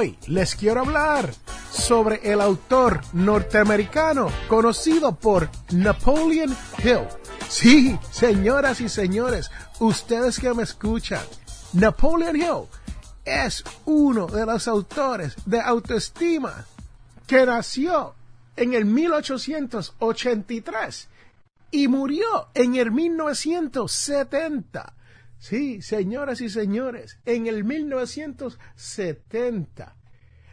Hoy les quiero hablar sobre el autor norteamericano conocido por Napoleon Hill. Sí, señoras y señores, ustedes que me escuchan, Napoleon Hill es uno de los autores de autoestima que nació en el 1883 y murió en el 1970. Sí, señoras y señores, en el 1970.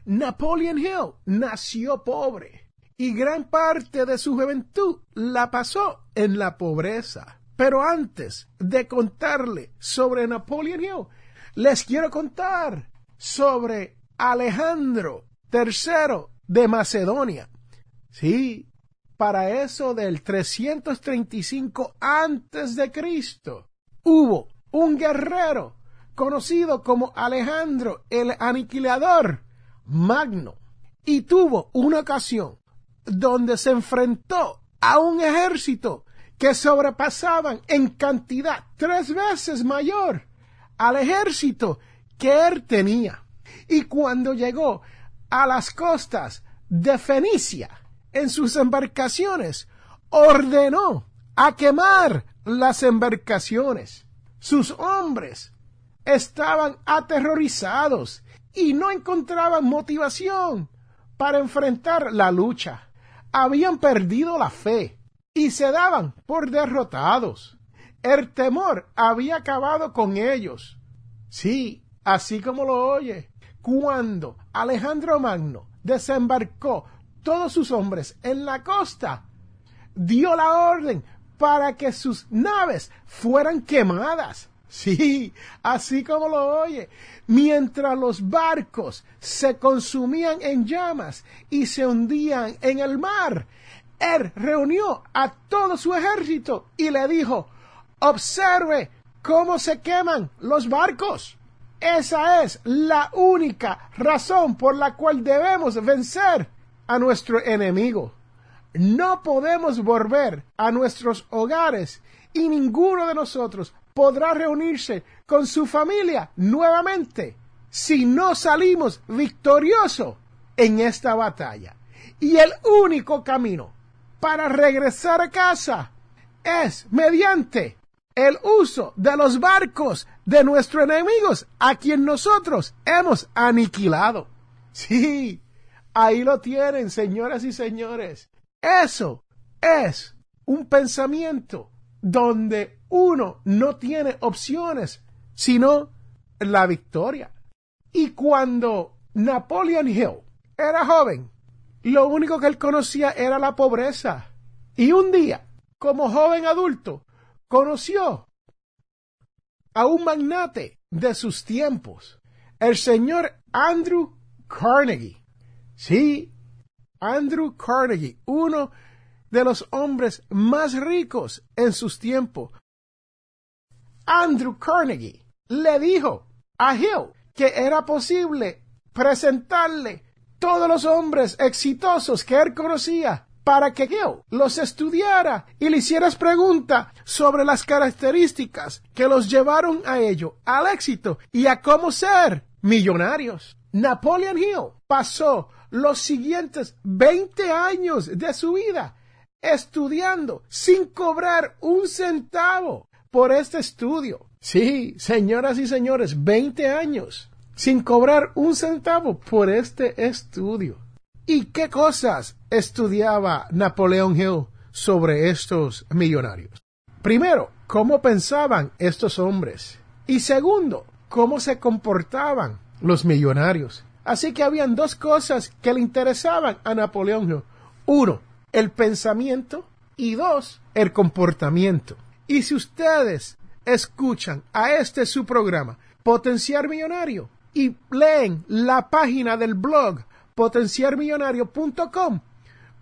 Napoleon Hill nació pobre y gran parte de su juventud la pasó en la pobreza. Pero antes de contarle sobre Napoleon Hill, les quiero contar sobre Alejandro III de Macedonia. Sí, para eso del 335 antes de Cristo hubo un guerrero conocido como Alejandro el Aniquilador Magno y tuvo una ocasión donde se enfrentó a un ejército que sobrepasaban en cantidad tres veces mayor al ejército que él tenía. Y cuando llegó a las costas de Fenicia en sus embarcaciones, ordenó a quemar las embarcaciones. Sus hombres estaban aterrorizados y no encontraban motivación para enfrentar la lucha. Habían perdido la fe y se daban por derrotados. El temor había acabado con ellos. Sí, así como lo oye cuando Alejandro Magno desembarcó todos sus hombres en la costa, dio la orden para que sus naves fueran quemadas. Sí, así como lo oye, mientras los barcos se consumían en llamas y se hundían en el mar, él reunió a todo su ejército y le dijo, observe cómo se queman los barcos. Esa es la única razón por la cual debemos vencer a nuestro enemigo. No podemos volver a nuestros hogares y ninguno de nosotros podrá reunirse con su familia nuevamente si no salimos victoriosos en esta batalla. Y el único camino para regresar a casa es mediante el uso de los barcos de nuestros enemigos a quien nosotros hemos aniquilado. Sí, ahí lo tienen, señoras y señores. Eso es un pensamiento donde uno no tiene opciones, sino la victoria. Y cuando Napoleon Hill era joven, lo único que él conocía era la pobreza. Y un día, como joven adulto, conoció a un magnate de sus tiempos, el señor Andrew Carnegie. Sí, Andrew Carnegie, uno de los hombres más ricos en sus tiempos. Andrew Carnegie le dijo a Hill que era posible presentarle todos los hombres exitosos que él conocía para que yo los estudiara y le hicieras preguntas sobre las características que los llevaron a ello, al éxito y a cómo ser millonarios. Napoleon Hill pasó los siguientes 20 años de su vida estudiando sin cobrar un centavo por este estudio. Sí, señoras y señores, 20 años sin cobrar un centavo por este estudio. ¿Y qué cosas estudiaba Napoleón Hill sobre estos millonarios? Primero, cómo pensaban estos hombres. Y segundo, cómo se comportaban los millonarios. Así que habían dos cosas que le interesaban a Napoleón Hill. Uno, el pensamiento y dos, el comportamiento. Y si ustedes escuchan a este su programa, Potenciar Millonario, y leen la página del blog potenciarmillonario.com,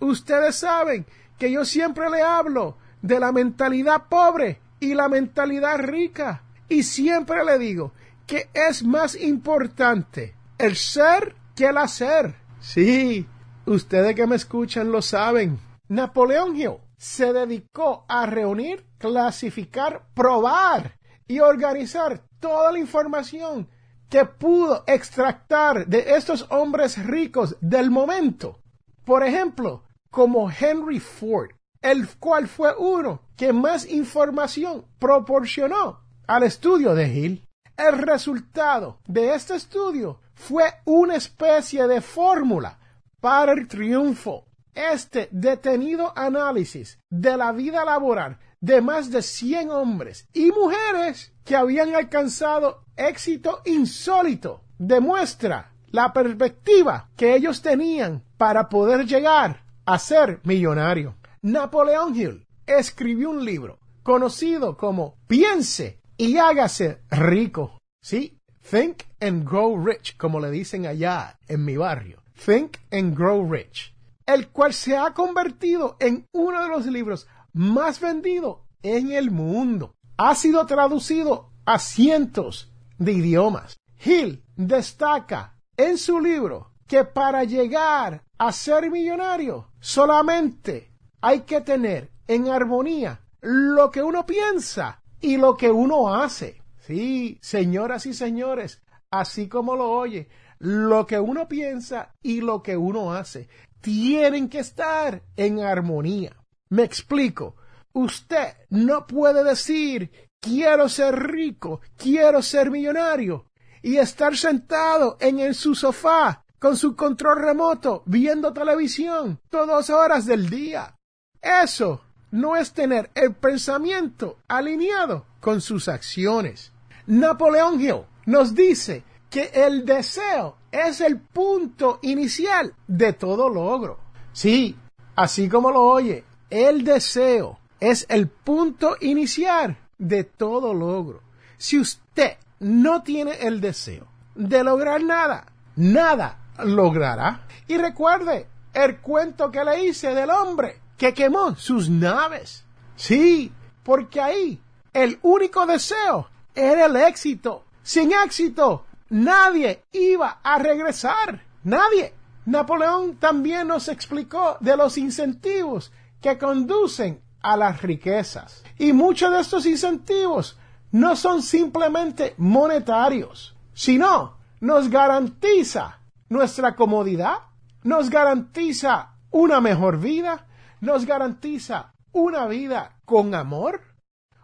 ustedes saben que yo siempre le hablo de la mentalidad pobre y la mentalidad rica. Y siempre le digo que es más importante el ser que el hacer. Sí, ustedes que me escuchan lo saben. Napoleón Hill se dedicó a reunir, clasificar, probar y organizar toda la información que pudo extractar de estos hombres ricos del momento. Por ejemplo, como Henry Ford, el cual fue uno que más información proporcionó al estudio de Hill. El resultado de este estudio fue una especie de fórmula para el triunfo. Este detenido análisis de la vida laboral de más de 100 hombres y mujeres que habían alcanzado éxito insólito demuestra la perspectiva que ellos tenían para poder llegar a ser millonario. Napoleón Hill escribió un libro conocido como Piense y hágase rico. Sí, Think and Grow Rich, como le dicen allá en mi barrio. Think and Grow Rich, el cual se ha convertido en uno de los libros más vendidos en el mundo. Ha sido traducido a cientos de idiomas. Hill destaca en su libro que para llegar a ser millonario solamente hay que tener en armonía lo que uno piensa y lo que uno hace. Sí, señoras y señores, así como lo oye, lo que uno piensa y lo que uno hace tienen que estar en armonía. Me explico. Usted no puede decir quiero ser rico, quiero ser millonario y estar sentado en su sofá con su control remoto viendo televisión todas horas del día. Eso no es tener el pensamiento alineado con sus acciones. Napoleón Hill nos dice que el deseo es el punto inicial de todo logro. Sí, así como lo oye, el deseo es el punto inicial de todo logro. Si usted no tiene el deseo de lograr nada, nada logrará. Y recuerde el cuento que le hice del hombre que quemó sus naves. Sí, porque ahí el único deseo era el éxito. Sin éxito, nadie iba a regresar. Nadie. Napoleón también nos explicó de los incentivos que conducen a las riquezas. Y muchos de estos incentivos no son simplemente monetarios, sino nos garantiza nuestra comodidad, nos garantiza una mejor vida, nos garantiza una vida con amor,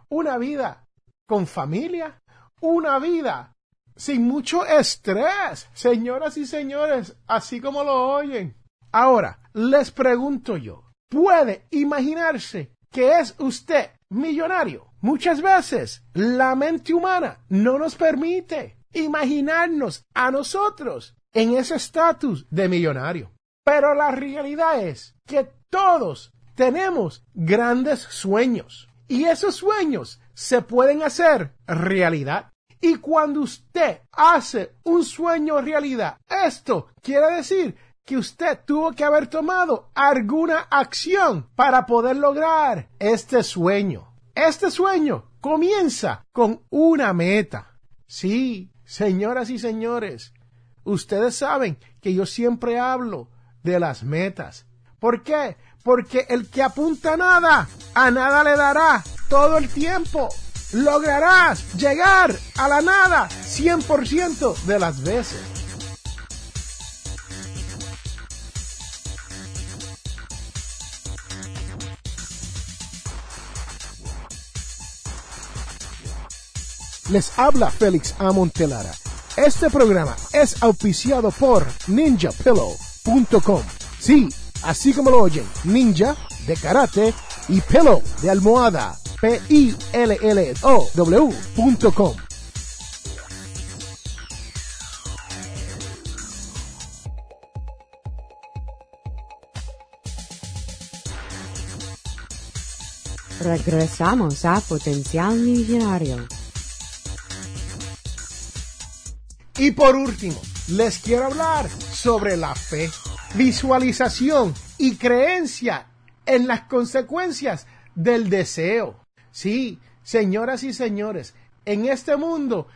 una vida con familia, una vida sin mucho estrés, señoras y señores, así como lo oyen. Ahora, les pregunto yo, ¿puede imaginarse que es usted millonario. Muchas veces la mente humana no nos permite imaginarnos a nosotros en ese estatus de millonario. Pero la realidad es que todos tenemos grandes sueños y esos sueños se pueden hacer realidad. Y cuando usted hace un sueño realidad, esto quiere decir que usted tuvo que haber tomado alguna acción para poder lograr este sueño. Este sueño comienza con una meta. Sí, señoras y señores, ustedes saben que yo siempre hablo de las metas. ¿Por qué? Porque el que apunta a nada, a nada le dará todo el tiempo. Lograrás llegar a la nada 100% de las veces. Les habla Félix Amontelara. Este programa es auspiciado por ninjapillow.com. Sí, así como lo oyen, ninja de karate y pillow de almohada. P-I-L-L-O-W.com. Regresamos a Potencial Millonario. Y por último, les quiero hablar sobre la fe, visualización y creencia en las consecuencias del deseo. Sí, señoras y señores, en este mundo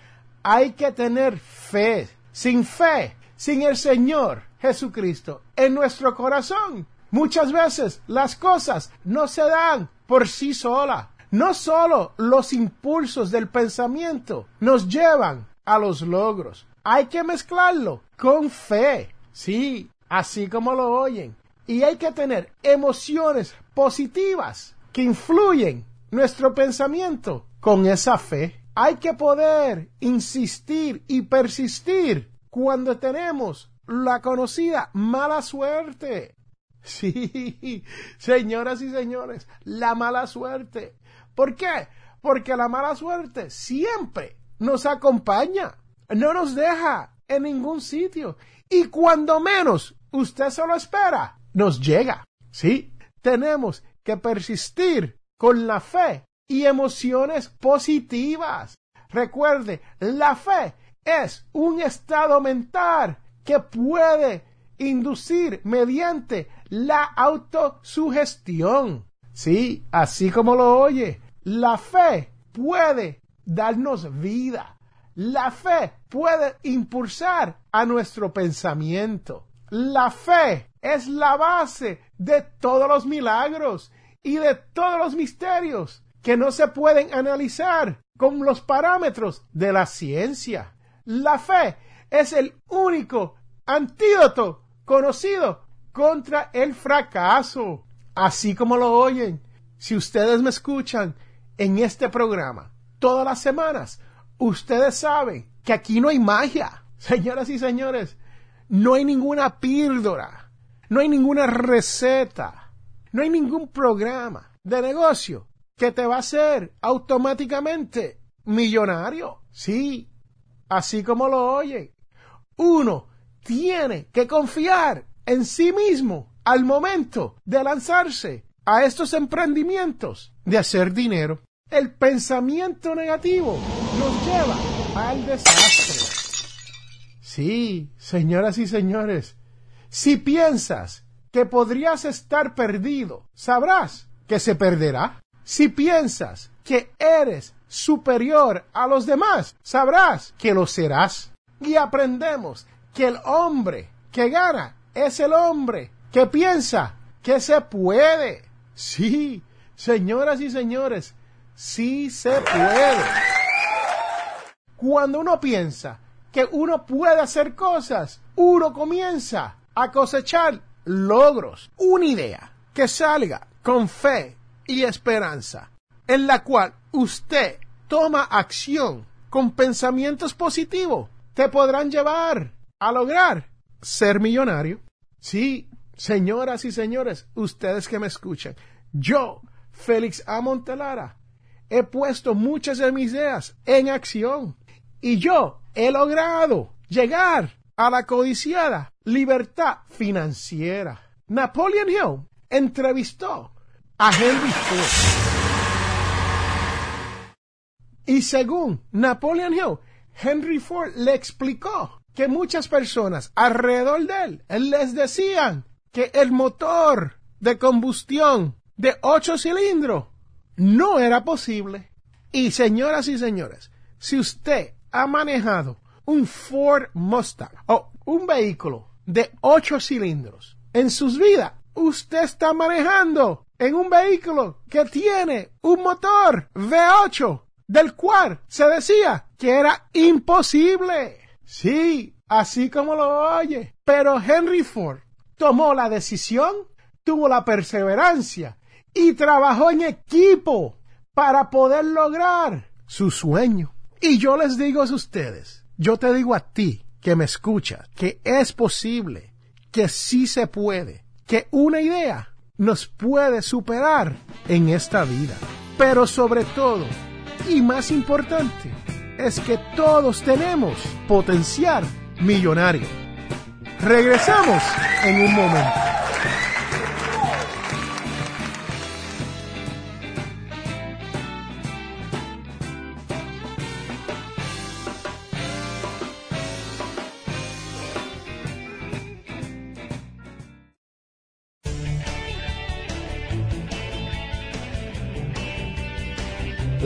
hay que tener fe. Sin fe, sin el Señor Jesucristo en nuestro corazón, muchas veces las cosas no se dan por sí solas. No solo los impulsos del pensamiento nos llevan a los logros. Hay que mezclarlo con fe. Sí, así como lo oyen. Y hay que tener emociones positivas que influyen nuestro pensamiento con esa fe. Hay que poder insistir y persistir cuando tenemos la conocida mala suerte. Sí, señoras y señores, la mala suerte. ¿Por qué? Porque la mala suerte siempre nos acompaña, no nos deja en ningún sitio. Y cuando menos usted se lo espera, nos llega. Sí, tenemos que persistir con la fe y emociones positivas. Recuerde, la fe es un estado mental que puede inducir mediante la autosugestión. Sí, así como lo oye, la fe puede darnos vida. La fe puede impulsar a nuestro pensamiento. La fe es la base de todos los milagros y de todos los misterios que no se pueden analizar con los parámetros de la ciencia. La fe es el único antídoto conocido contra el fracaso. Así como lo oyen, si ustedes me escuchan en este programa todas las semanas, ustedes saben que aquí no hay magia. Señoras y señores, no hay ninguna píldora, no hay ninguna receta, no hay ningún programa de negocio que te va a hacer automáticamente millonario. Sí, así como lo oyen. Uno tiene que confiar en sí mismo al momento de lanzarse a estos emprendimientos de hacer dinero. El pensamiento negativo nos lleva al desastre. Sí, señoras y señores, si piensas que podrías estar perdido, sabrás que se perderá. Si piensas que eres superior a los demás, sabrás que lo serás. Y aprendemos que el hombre que gana es el hombre que piensa que se puede. Sí, señoras y señores, sí se puede. Cuando uno piensa que uno puede hacer cosas, uno comienza a cosechar logros. Una idea que salga con fe y esperanza, en la cual usted toma acción con pensamientos positivos, te podrán llevar a lograr ser millonario. Sí, señoras y señores, ustedes que me escuchan, yo, Félix A. Montelara, he puesto muchas de mis ideas en acción y yo he logrado llegar a la codiciada libertad financiera. Napoleon Hill entrevistó a Henry Ford. Y según Napoleon Hill, Henry Ford le explicó que muchas personas alrededor de él les decían que el motor de combustión de ocho cilindros no era posible. Y señoras y señores, si usted ha manejado un Ford Mustang o un vehículo de ocho cilindros en sus vidas, usted está manejando en un vehículo que tiene un motor V8 del cual se decía que era imposible. Sí, así como lo oye. Pero Henry Ford tomó la decisión, tuvo la perseverancia y trabajó en equipo para poder lograr su sueño. Y yo les digo a ustedes, yo te digo a ti que me escuchas, que es posible, que sí se puede, que una idea nos puede superar en esta vida. Pero sobre todo, y más importante, es que todos tenemos potencial millonario. Regresamos en un momento.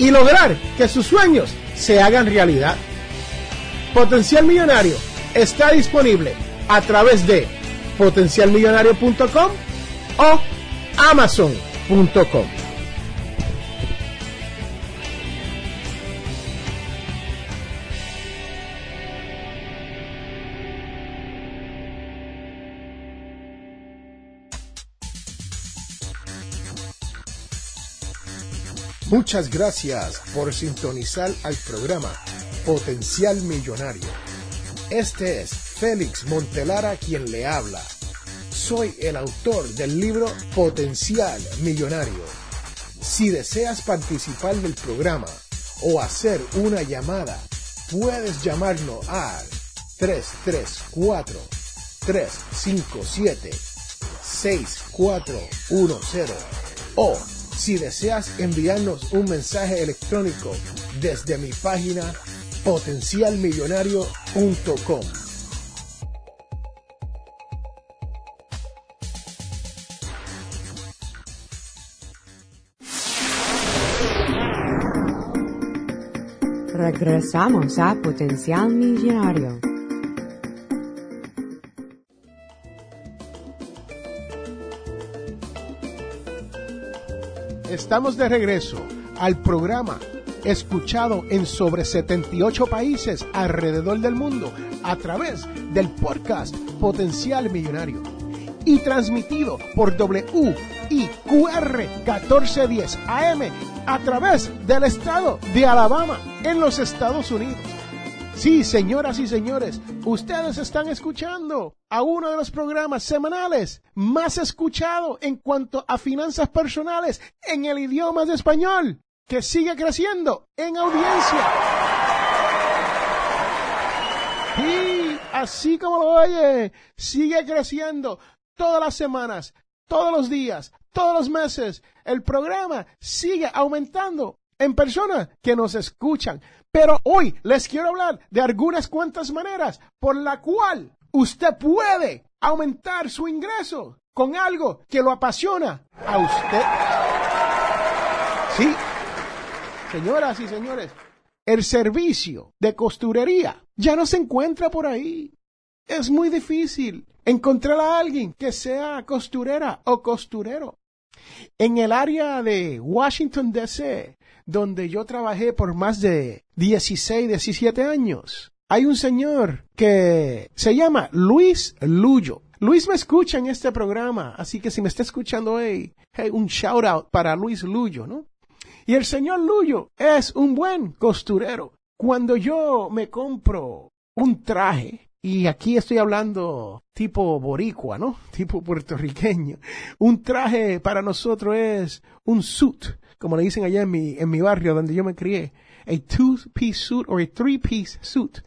y lograr que sus sueños se hagan realidad. Potencial Millonario está disponible a través de potencialmillonario.com o amazon.com. Muchas gracias por sintonizar al programa Potencial Millonario. Este es Félix Montelara quien le habla. Soy el autor del libro Potencial Millonario. Si deseas participar del programa o hacer una llamada, puedes llamarnos al 334 357 6410 o si deseas enviarnos un mensaje electrónico desde mi página potencialmillonario.com. Regresamos a Potencial Millonario. Estamos de regreso al programa escuchado en sobre 78 países alrededor del mundo a través del podcast Potencial Millonario y transmitido por WIQR 1410 AM a través del estado de Alabama en los Estados Unidos. Sí, señoras y señores, ustedes están escuchando a uno de los programas semanales más escuchado en cuanto a finanzas personales en el idioma de español, que sigue creciendo en audiencia. Y así como lo oye, sigue creciendo todas las semanas, todos los días, todos los meses. El programa sigue aumentando en personas que nos escuchan. Pero hoy les quiero hablar de algunas cuantas maneras por la cual usted puede aumentar su ingreso con algo que lo apasiona a usted. Sí, señoras y señores, el servicio de costurería ya no se encuentra por ahí. Es muy difícil encontrar a alguien que sea costurera o costurero. En el área de Washington, D.C., donde yo trabajé por más de 16, 17 años. Hay un señor que se llama Luis Luyo. Luis me escucha en este programa, así que si me está escuchando hoy, hey, un shout out para Luis Luyo, ¿no? Y el señor Luyo es un buen costurero. Cuando yo me compro un traje, y aquí estoy hablando tipo boricua, ¿no? Tipo puertorriqueño. Un traje para nosotros es un suit como le dicen allá en mi, en mi barrio donde yo me crié, a two-piece suit o a three-piece suit,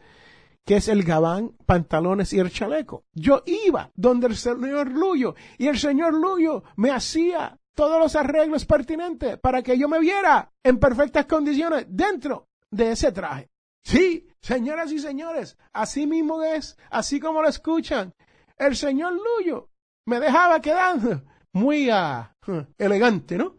que es el gabán, pantalones y el chaleco. Yo iba donde el señor Luyo y el señor Luyo me hacía todos los arreglos pertinentes para que yo me viera en perfectas condiciones dentro de ese traje. Sí, señoras y señores, así mismo es, así como lo escuchan. El señor Luyo me dejaba quedando muy uh, elegante, ¿no?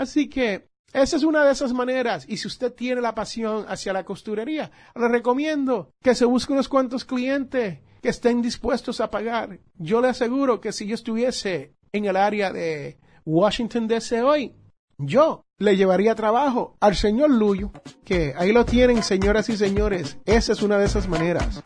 Así que Esa es una de esas maneras. Y si usted tiene la pasión hacia la costurería, le recomiendo que se busque unos cuantos clientes que estén dispuestos a pagar. Yo le aseguro que si yo estuviese en el área de Washington DC hoy, yo le llevaría trabajo al señor Luyo, que ahí lo tienen, señoras y señores. Esa es una de esas maneras.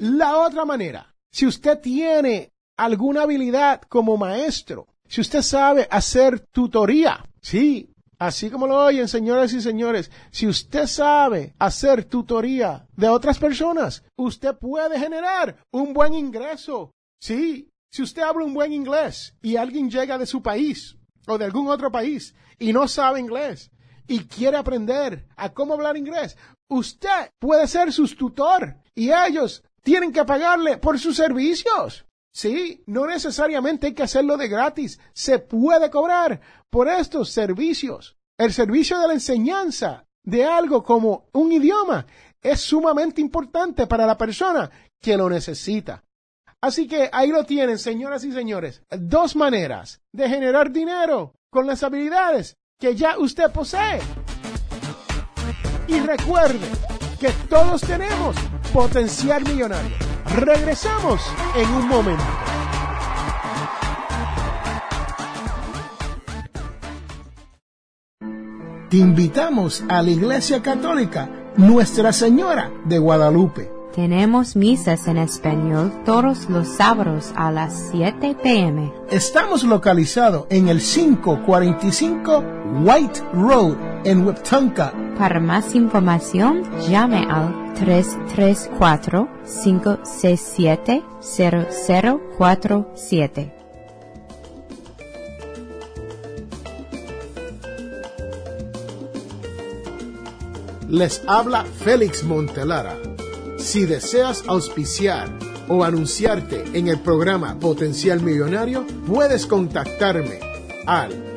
La otra manera, si usted tiene alguna habilidad como maestro, si usted sabe hacer tutoría, sí, así como lo oyen, señoras y señores, si usted sabe hacer tutoría de otras personas, usted puede generar un buen ingreso. Sí, si usted habla un buen inglés y alguien llega de su país o de algún otro país y no sabe inglés y quiere aprender a cómo hablar inglés, usted puede ser su tutor y ellos tienen que pagarle por sus servicios. Sí, no necesariamente hay que hacerlo de gratis. Se puede cobrar por estos servicios. El servicio de la enseñanza de algo como un idioma es sumamente importante para la persona que lo necesita. Así que ahí lo tienen, señoras y señores. Dos maneras de generar dinero con las habilidades que ya usted posee. Y recuerde que todos tenemos potencial millonario. Regresamos en un momento. Te invitamos a la Iglesia Católica Nuestra Señora de Guadalupe. Tenemos misas en español todos los sábados a las 7 pm. Estamos localizados en el 545 White Road en Wiptonka. Para más información, llame al 334-567-0047. Les habla Félix Montelara. Si deseas auspiciar o anunciarte en el programa Potencial Millonario, puedes contactarme al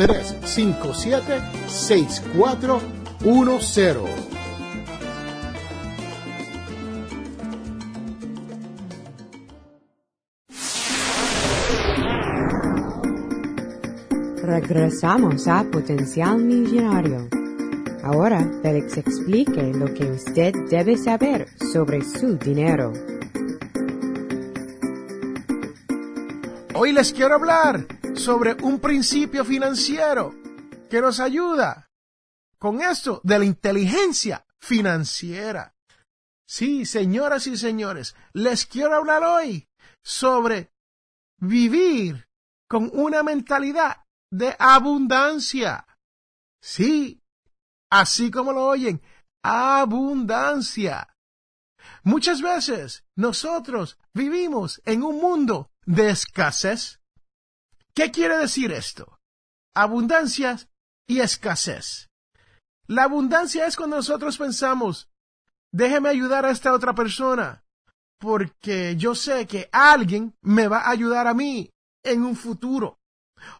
334-357-6410. Regresamos a Potencial Millonario. Ahora Félix explique lo que usted debe saber sobre su dinero. Hoy les quiero hablar sobre un principio financiero que nos ayuda con esto de la inteligencia financiera. Sí, señoras y señores, les quiero hablar hoy sobre vivir con una mentalidad de abundancia. Sí, así como lo oyen, abundancia. Muchas veces nosotros vivimos en un mundo de escasez. ¿Qué quiere decir esto? Abundancia y escasez. La abundancia es cuando nosotros pensamos, déjeme ayudar a esta otra persona, porque yo sé que alguien me va a ayudar a mí en un futuro.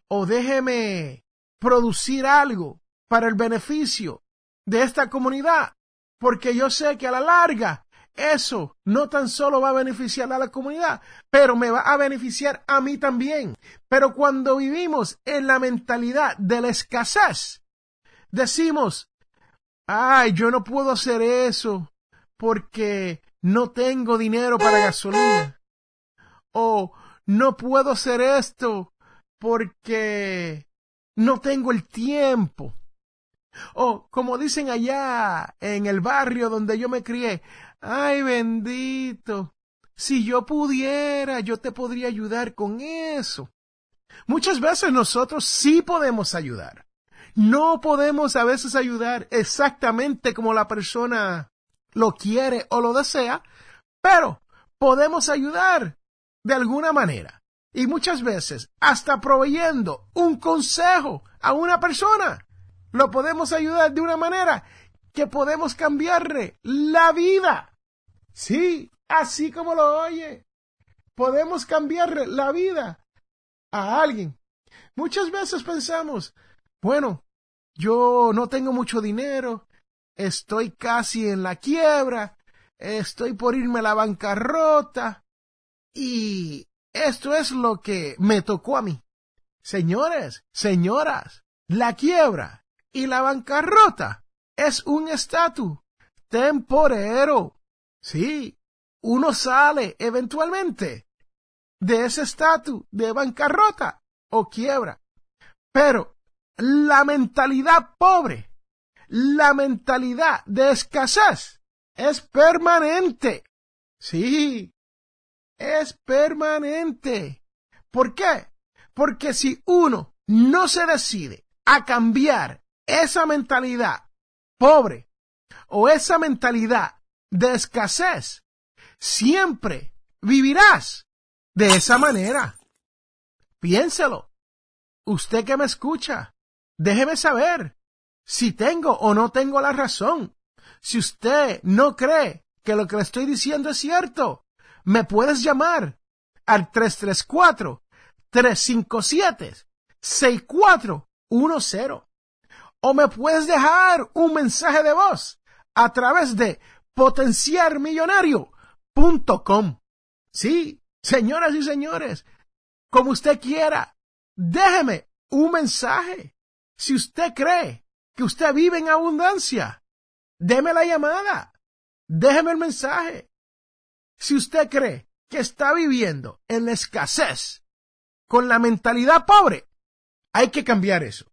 O déjeme producir algo para el beneficio de esta comunidad, porque yo sé que a la larga eso no tan solo va a beneficiar a la comunidad, pero me va a beneficiar a mí también. Pero cuando vivimos en la mentalidad de la escasez, decimos, ay, yo no puedo hacer eso porque no tengo dinero para gasolina. O no puedo hacer esto porque no tengo el tiempo. O como dicen allá en el barrio donde yo me crié, ay bendito, si yo pudiera, yo te podría ayudar con eso. Muchas veces nosotros sí podemos ayudar. No podemos a veces ayudar exactamente como la persona lo quiere o lo desea, pero podemos ayudar de alguna manera. Y muchas veces hasta proveyendo un consejo a una persona, lo podemos ayudar de una manera que podemos cambiarle la vida. Sí, así como lo oye. Podemos cambiarle la vida a alguien. Muchas veces pensamos, bueno, yo no tengo mucho dinero, estoy casi en la quiebra, estoy por irme a la bancarrota y esto es lo que me tocó a mí. Señores, señoras, la quiebra y la bancarrota es un estatus temporero. Sí, uno sale eventualmente de ese estatus de bancarrota o quiebra. Pero la mentalidad pobre, la mentalidad de escasez es permanente. Sí, es permanente. ¿Por qué? Porque si uno no se decide a cambiar esa mentalidad pobre o esa mentalidad de escasez, siempre vivirás de esa manera. Piénselo. Usted que me escucha, déjeme saber si tengo o no tengo la razón. Si usted no cree que lo que le estoy diciendo es cierto, me puedes llamar al 334-357-6410 o me puedes dejar un mensaje de voz a través de potenciarmillonario.com. Sí, señoras y señores, como usted quiera, déjeme un mensaje. Si usted cree que usted vive en abundancia, déme la llamada, déjeme el mensaje. Si usted cree que está viviendo en la escasez con la mentalidad pobre, hay que cambiar eso.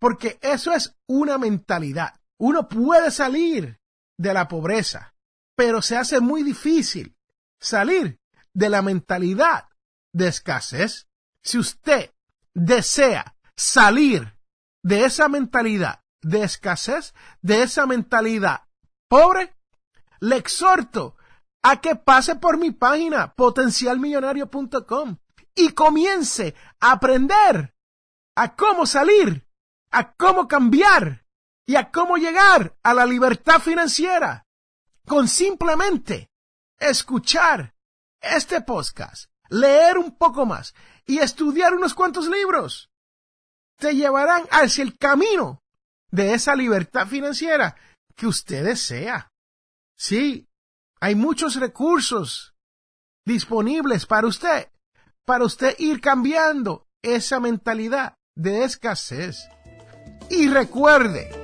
Porque eso es una mentalidad. Uno puede salir de la pobreza, pero se hace muy difícil salir de la mentalidad de escasez. Si usted desea salir de esa mentalidad de escasez, de esa mentalidad pobre, le exhorto a que pase por mi página potencialmillonario.com y comience a aprender a cómo salir, a cómo cambiar y a cómo llegar a la libertad financiera con simplemente escuchar este podcast, leer un poco más y estudiar unos cuantos libros. Te llevarán hacia el camino de esa libertad financiera que usted desea. Sí, hay muchos recursos disponibles para usted, para usted ir cambiando esa mentalidad de escasez. Y recuerde